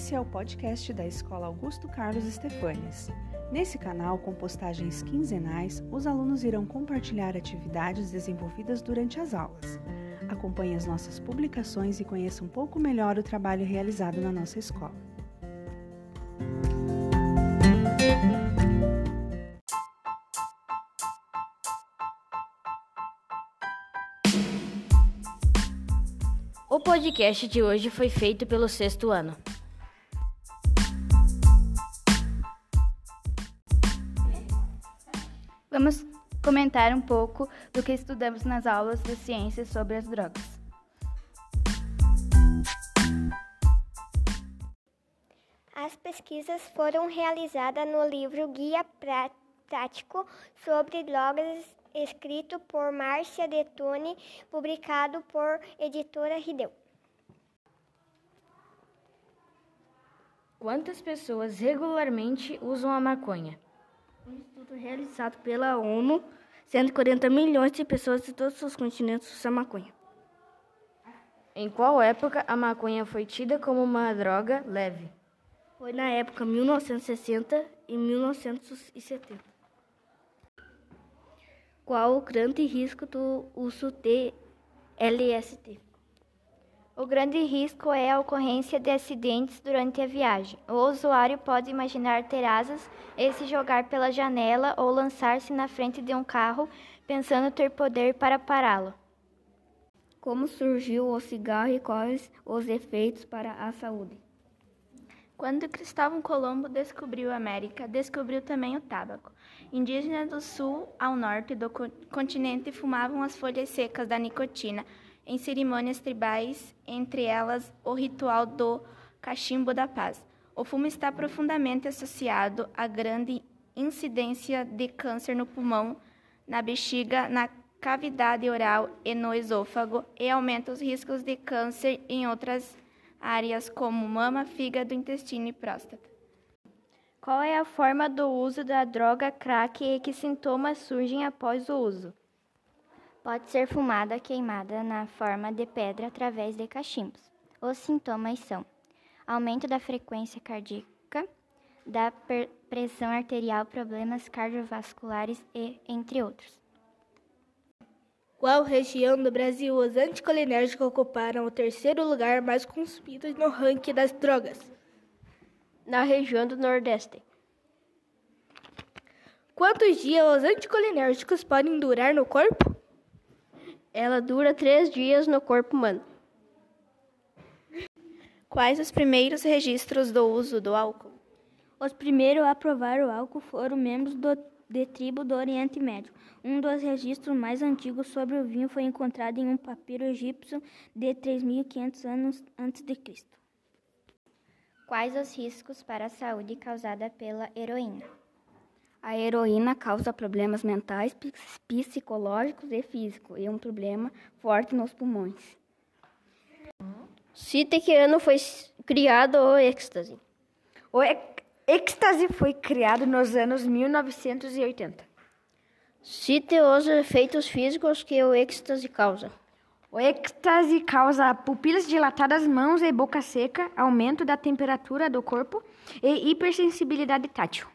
Esse é o podcast da Escola Augusto Carlos Estefanes. Nesse canal, com postagens quinzenais, os alunos irão compartilhar atividades desenvolvidas durante as aulas. Acompanhe as nossas publicações e conheça um pouco melhor o trabalho realizado na nossa escola. O podcast de hoje foi feito pelo sexto ano. Vamos comentar um pouco do que estudamos nas aulas de ciências sobre as drogas. As pesquisas foram realizadas no livro Guia Prático sobre Drogas, escrito por Márcia Detone, publicado por Editora Rideu. Quantas pessoas regularmente usam a maconha? Um estudo realizado pela ONU, 140 milhões de pessoas de todos os continentes usam maconha. Em qual época a maconha foi tida como uma droga leve? Foi na época 1960 e 1970. Qual o grande risco do uso de LSD? O grande risco é a ocorrência de acidentes durante a viagem. O usuário pode imaginar ter asas e se jogar pela janela ou lançar-se na frente de um carro pensando ter poder para pará-lo. Como surgiu o cigarro e quais os efeitos para a saúde? Quando Cristóvão Colombo descobriu a América, descobriu também o tabaco. Indígenas do sul ao norte do continente fumavam as folhas secas da nicotina em cerimônias tribais, entre elas o ritual do cachimbo da paz. O fumo está profundamente associado à grande incidência de câncer no pulmão, na bexiga, na cavidade oral e no esôfago e aumenta os riscos de câncer em outras áreas como mama, fígado, intestino e próstata. Qual é a forma do uso da droga crack e que sintomas surgem após o uso? Pode ser fumada queimada na forma de pedra através de cachimbos. Os sintomas são aumento da frequência cardíaca, da pressão arterial, problemas cardiovasculares e entre outros. Qual região do Brasil os anticolinérgicos ocuparam o terceiro lugar mais consumido no ranking das drogas? Na região do Nordeste. Quantos dias os anticolinérgicos podem durar no corpo? Ela dura três dias no corpo humano. Quais os primeiros registros do uso do álcool? Os primeiros a provar o álcool foram membros do, de tribo do Oriente Médio. Um dos registros mais antigos sobre o vinho foi encontrado em um papiro egípcio de 3.500 anos antes de Cristo. Quais os riscos para a saúde causada pela heroína? A heroína causa problemas mentais, psicológicos e físicos e um problema forte nos pulmões. Cite que ano foi criado o êxtase. O êxtase foi criado nos anos 1980. Cite os efeitos físicos que o êxtase causa. O êxtase causa pupilas dilatadas, mãos e boca seca, aumento da temperatura do corpo e hipersensibilidade tátil.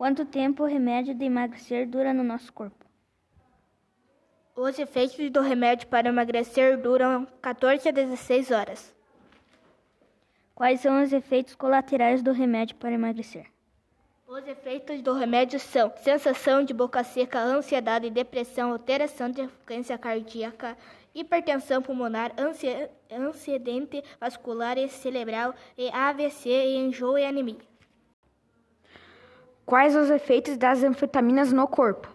Quanto tempo o remédio de emagrecer dura no nosso corpo? Os efeitos do remédio para emagrecer duram 14 a 16 horas. Quais são os efeitos colaterais do remédio para emagrecer? Os efeitos do remédio são sensação de boca seca, ansiedade, depressão, alteração de frequência cardíaca, hipertensão pulmonar, acidente vascular e cerebral, e AVC, e enjoo e anemia. Quais os efeitos das anfetaminas no corpo?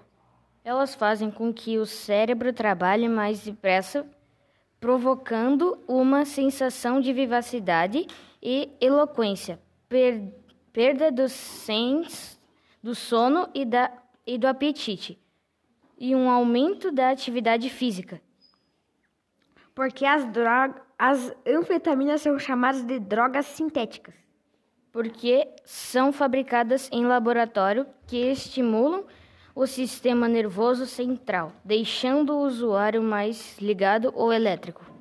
Elas fazem com que o cérebro trabalhe mais depressa, provocando uma sensação de vivacidade e eloquência, per perda do sens, do sono e, da, e do apetite, e um aumento da atividade física. Porque as, as anfetaminas são chamadas de drogas sintéticas. Porque são fabricadas em laboratório que estimulam o sistema nervoso central, deixando o usuário mais ligado ou elétrico.